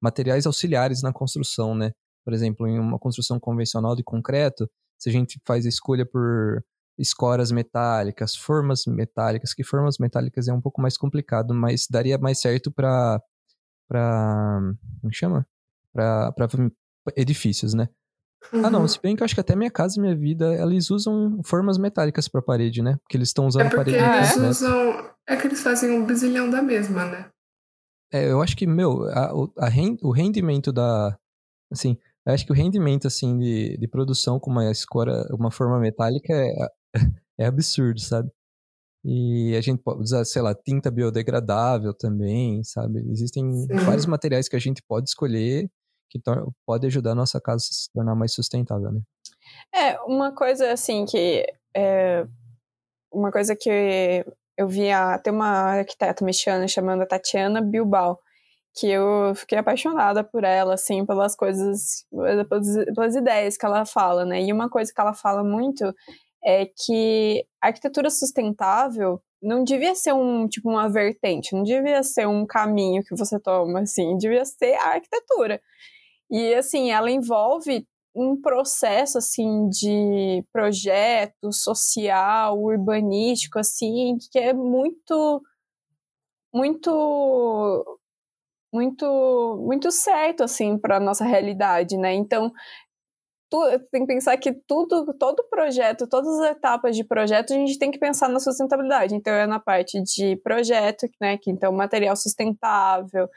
materiais auxiliares na construção, né? Por exemplo, em uma construção convencional de concreto, se a gente faz a escolha por escoras metálicas, formas metálicas, que formas metálicas é um pouco mais complicado, mas daria mais certo para para como chama? Para edifícios, né? Uhum. Ah, não, uhum. se bem que eu acho que até minha casa e minha vida, eles usam formas metálicas para parede, né? Porque eles estão usando é porque parede. Eles né? usam, é que eles fazem um bizilhão da mesma, né? É, eu acho que, meu, a, a, o rendimento da. Assim, eu acho que o rendimento, assim, de, de produção com uma escora, uma forma metálica é, *laughs* é absurdo, sabe? E a gente pode usar, sei lá, tinta biodegradável também, sabe? Existem Sim. vários materiais que a gente pode escolher que pode ajudar a nossa casa a se tornar mais sustentável, né? É, uma coisa assim que é, uma coisa que eu vi a, tem uma arquiteta mexicana chamada Tatiana Bilbao, que eu fiquei apaixonada por ela, assim, pelas coisas, pelas, ideias que ela fala, né? E uma coisa que ela fala muito é que a arquitetura sustentável não devia ser um tipo uma vertente, não devia ser um caminho que você toma, assim, devia ser a arquitetura. E assim, ela envolve um processo assim de projeto social, urbanístico, assim, que é muito muito muito muito certo assim para nossa realidade, né? Então tu, tem que pensar que tudo, todo projeto, todas as etapas de projeto a gente tem que pensar na sustentabilidade. Então é na parte de projeto, né? Que então material sustentável,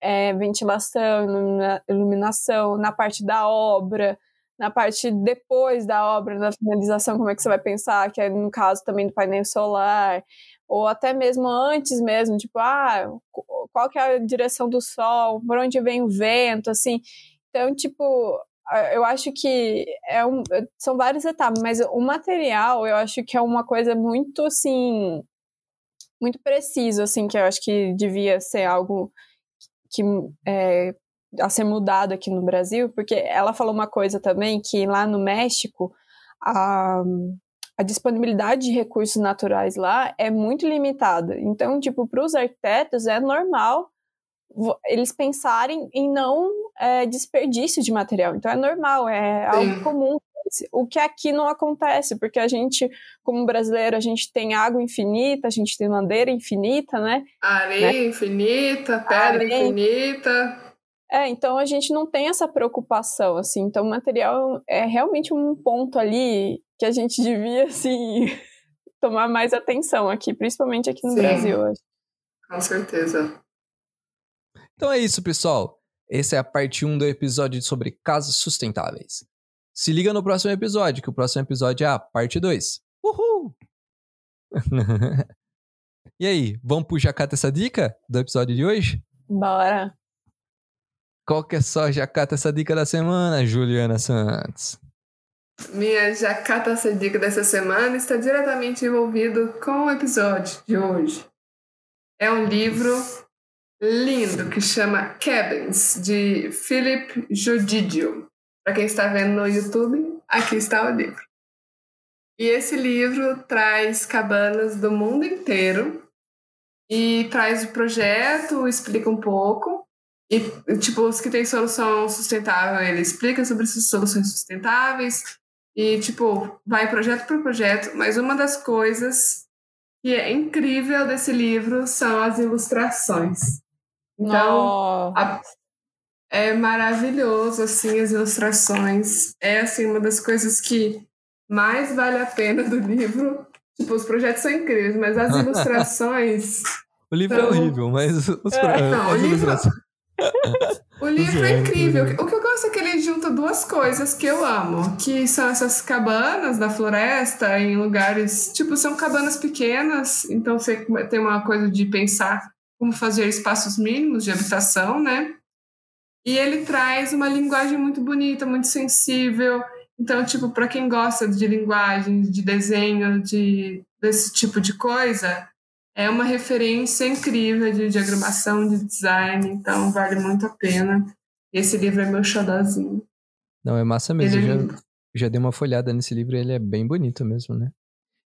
é, ventilação, ilumina, iluminação, na parte da obra, na parte depois da obra, na finalização, como é que você vai pensar, que é no caso também do painel solar, ou até mesmo antes mesmo, tipo, ah, qual que é a direção do sol, por onde vem o vento, assim. Então, tipo, eu acho que é um, são várias etapas, mas o material eu acho que é uma coisa muito assim muito preciso, assim, que eu acho que devia ser algo que é, a ser mudado aqui no Brasil, porque ela falou uma coisa também que lá no México a, a disponibilidade de recursos naturais lá é muito limitada. Então, tipo, para os arquitetos é normal eles pensarem em não é, desperdício de material. Então é normal, é Sim. algo comum. O que aqui não acontece, porque a gente, como brasileiro, a gente tem água infinita, a gente tem madeira infinita, né? Areia né? infinita, pedra Areia. infinita. É, então a gente não tem essa preocupação, assim. Então o material é realmente um ponto ali que a gente devia, assim, *laughs* tomar mais atenção aqui, principalmente aqui no Sim, Brasil. Com certeza. Então é isso, pessoal. Essa é a parte 1 do episódio sobre casas sustentáveis. Se liga no próximo episódio, que o próximo episódio é a parte 2. Uhul! *laughs* e aí, vamos pro Jacata essa dica do episódio de hoje? Bora! Qual que é só Jacata essa dica da semana, Juliana Santos? Minha Jacata essa dica dessa semana está diretamente envolvido com o episódio de hoje. É um livro lindo que chama Cabins, de Philip Jodidio. Para quem está vendo no YouTube, aqui está o livro. E esse livro traz cabanas do mundo inteiro e traz o projeto, explica um pouco e, tipo, os que têm solução sustentável, ele explica sobre essas soluções sustentáveis e, tipo, vai projeto por projeto. Mas uma das coisas que é incrível desse livro são as ilustrações. Então, a, é maravilhoso, assim, as ilustrações. É, assim, uma das coisas que mais vale a pena do livro. Tipo, os projetos são incríveis, mas as *laughs* ilustrações... o livro é são... é horrível, mas os, é. Não, as o livro... O livro é incrível. O que eu gosto é que ele junta duas coisas que eu amo, que são essas cabanas na floresta, em lugares, tipo, são cabanas pequenas, então você tem uma coisa de pensar como fazer espaços mínimos de habitação, né? E ele traz uma linguagem muito bonita, muito sensível. Então, tipo, para quem gosta de linguagem, de desenho, de desse tipo de coisa, é uma referência incrível de diagramação, de design, então vale muito a pena. Esse livro é meu xodózinho. Não, é massa mesmo. É já, já dei uma folhada nesse livro e ele é bem bonito mesmo, né?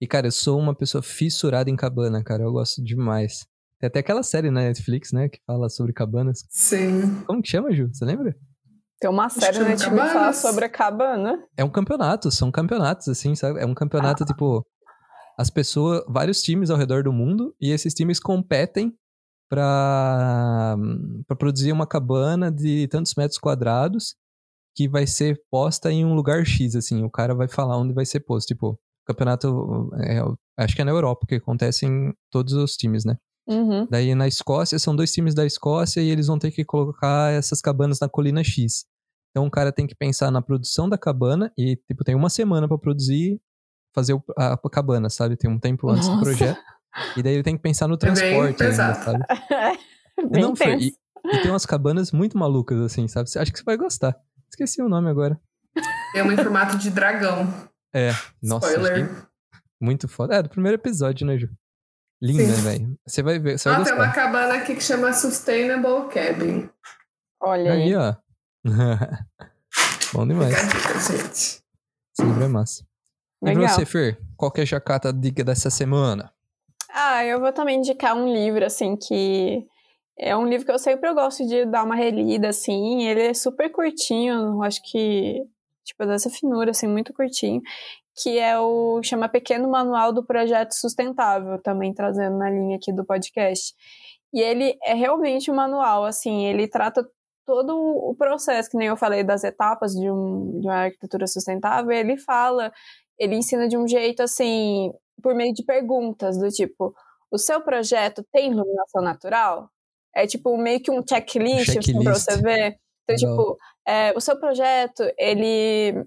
E, cara, eu sou uma pessoa fissurada em cabana, cara. Eu gosto demais. Tem até aquela série na Netflix, né, que fala sobre cabanas. Sim. Como que chama, Ju? Você lembra? Tem uma série na Netflix que fala sobre a cabana. É um campeonato, são campeonatos, assim, sabe? É um campeonato, ah. tipo, as pessoas, vários times ao redor do mundo, e esses times competem para produzir uma cabana de tantos metros quadrados que vai ser posta em um lugar X, assim, o cara vai falar onde vai ser posto, tipo, campeonato, é, acho que é na Europa, que acontece em todos os times, né? Uhum. Daí na Escócia, são dois times da Escócia e eles vão ter que colocar essas cabanas na colina X. Então o cara tem que pensar na produção da cabana e, tipo, tem uma semana para produzir fazer a, cabana, sabe? Tem um tempo antes Nossa. do projeto. E daí ele tem que pensar no transporte *laughs* é ainda, sabe? bem não, foi, e, e, tem umas cabanas muito malucas, assim, sabe? Acho que você vai gostar. Esqueci o nome agora. É uma em formato de dragão. É, nossa. Spoiler. Muito foda. É, do primeiro episódio, né, Ju? Linda, velho. Você vai ver. Você ah, vai tem uma cabana aqui que chama Sustainable Cabin. Olha aí. Aí, ó. *laughs* Bom demais. Esse livro é massa. Legal. E você, Fer? Qual que é a jacata dica dessa semana? Ah, eu vou também indicar um livro, assim, que é um livro que eu sempre gosto de dar uma relida, assim. Ele é super curtinho, acho que, tipo, dessa finura, assim, muito curtinho. Que é o chama Pequeno Manual do Projeto Sustentável, também trazendo na linha aqui do podcast. E ele é realmente um manual, assim, ele trata todo o processo, que nem eu falei das etapas de, um, de uma arquitetura sustentável, ele fala ele ensina de um jeito assim, por meio de perguntas, do tipo, o seu projeto tem iluminação natural? É tipo meio que um checklist, checklist. Assim, pra você ver. Então, tipo, é, o seu projeto, ele,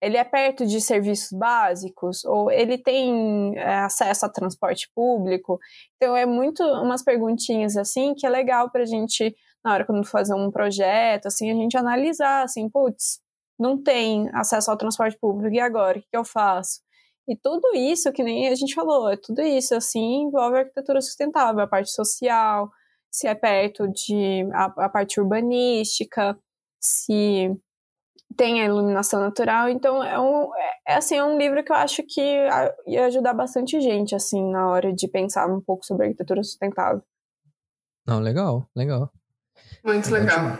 ele é perto de serviços básicos? Ou ele tem é, acesso a transporte público? Então, é muito umas perguntinhas assim que é legal pra gente, na hora quando fazer um projeto, assim, a gente analisar, assim, putz, não tem acesso ao transporte público, e agora? O que, eu faço? E tudo isso, que nem a gente falou, é tudo isso, assim, envolve a arquitetura sustentável, a parte social, se é perto de a, a parte urbanística, se tem a iluminação natural. Então, é, um, é, assim, é um livro que eu acho que ia ajudar bastante gente, assim, na hora de pensar um pouco sobre arquitetura sustentável. Não, legal, legal. Muito legal.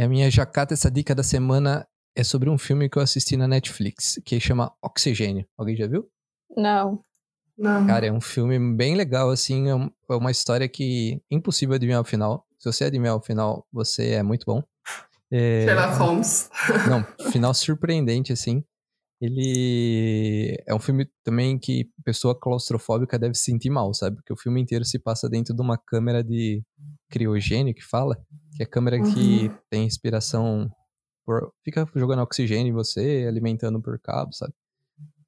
E a minha jacata, essa dica da semana é sobre um filme que eu assisti na Netflix, que chama Oxigênio. Alguém já viu? Não. Não. Cara, é um filme bem legal, assim, é, é uma história que impossível adivinhar o final. Se você adivinhar o final, você é muito bom. É... Sherlock Holmes. Não, final surpreendente, assim. Ele é um filme também que pessoa claustrofóbica deve se sentir mal, sabe? Porque o filme inteiro se passa dentro de uma câmera de criogênio que fala, que é a câmera uhum. que tem respiração por, fica jogando oxigênio em você, alimentando por cabo, sabe?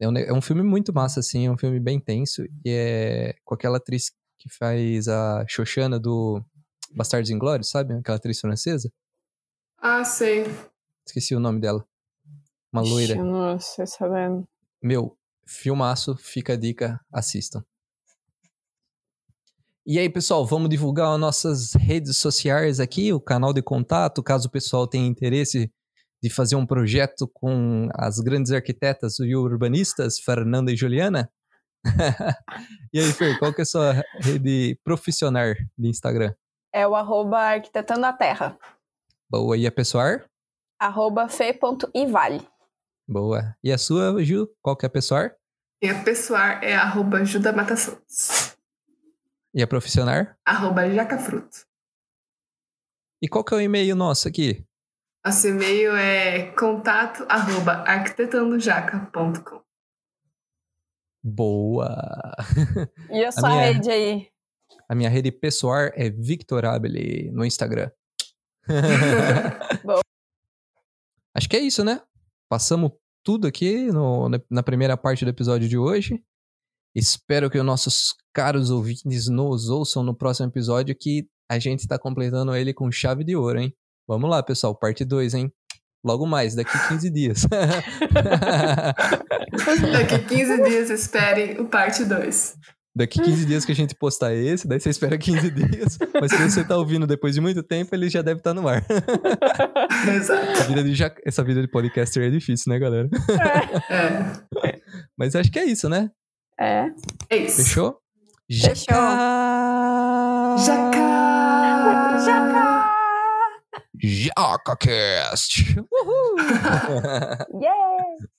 É um, é um filme muito massa, assim, é um filme bem tenso, e é com aquela atriz que faz a Xoxana do Bastardos Inglórios, sabe? Aquela atriz francesa. Ah, sei. Esqueci o nome dela. Uma loira. Eu não sei sabendo. Meu, filmaço, fica a dica, assistam. E aí, pessoal, vamos divulgar as nossas redes sociais aqui, o canal de contato, caso o pessoal tenha interesse de fazer um projeto com as grandes arquitetas e urbanistas, Fernanda e Juliana. *laughs* e aí, Fer, qual que é a sua rede profissional de Instagram? É o arroba arquitetando a terra. Boa. E a pessoal? Arroba fe.ivale. Boa. E a sua, Ju? Qual que é a pessoal? E a pessoal é arroba Juda Mata Santos. E a profissional? Arroba Jacafruto. E qual que é o e-mail nosso aqui? Nosso e-mail é contato arroba arquitetandojaca.com. Boa! E a sua a minha, rede aí? A minha rede pessoal é Victorabile no Instagram. *laughs* Acho que é isso, né? Passamos tudo aqui no, na primeira parte do episódio de hoje. Espero que os nossos caros ouvintes nos ouçam no próximo episódio, que a gente está completando ele com chave de ouro, hein? Vamos lá, pessoal, parte 2, hein? Logo mais, daqui 15 dias. *laughs* daqui 15 dias, esperem o parte 2. Daqui 15 dias que a gente postar esse, daí você espera 15 dias. Mas se você tá ouvindo depois de muito tempo, ele já deve estar tá no ar. *laughs* Exato. Essa vida, de, essa vida de podcaster é difícil, né, galera? É. é. Mas acho que é isso, né? É. É isso. Fechou? Fechou. Jaca! Jaca! JacaCast! Uhul! *laughs* yeah!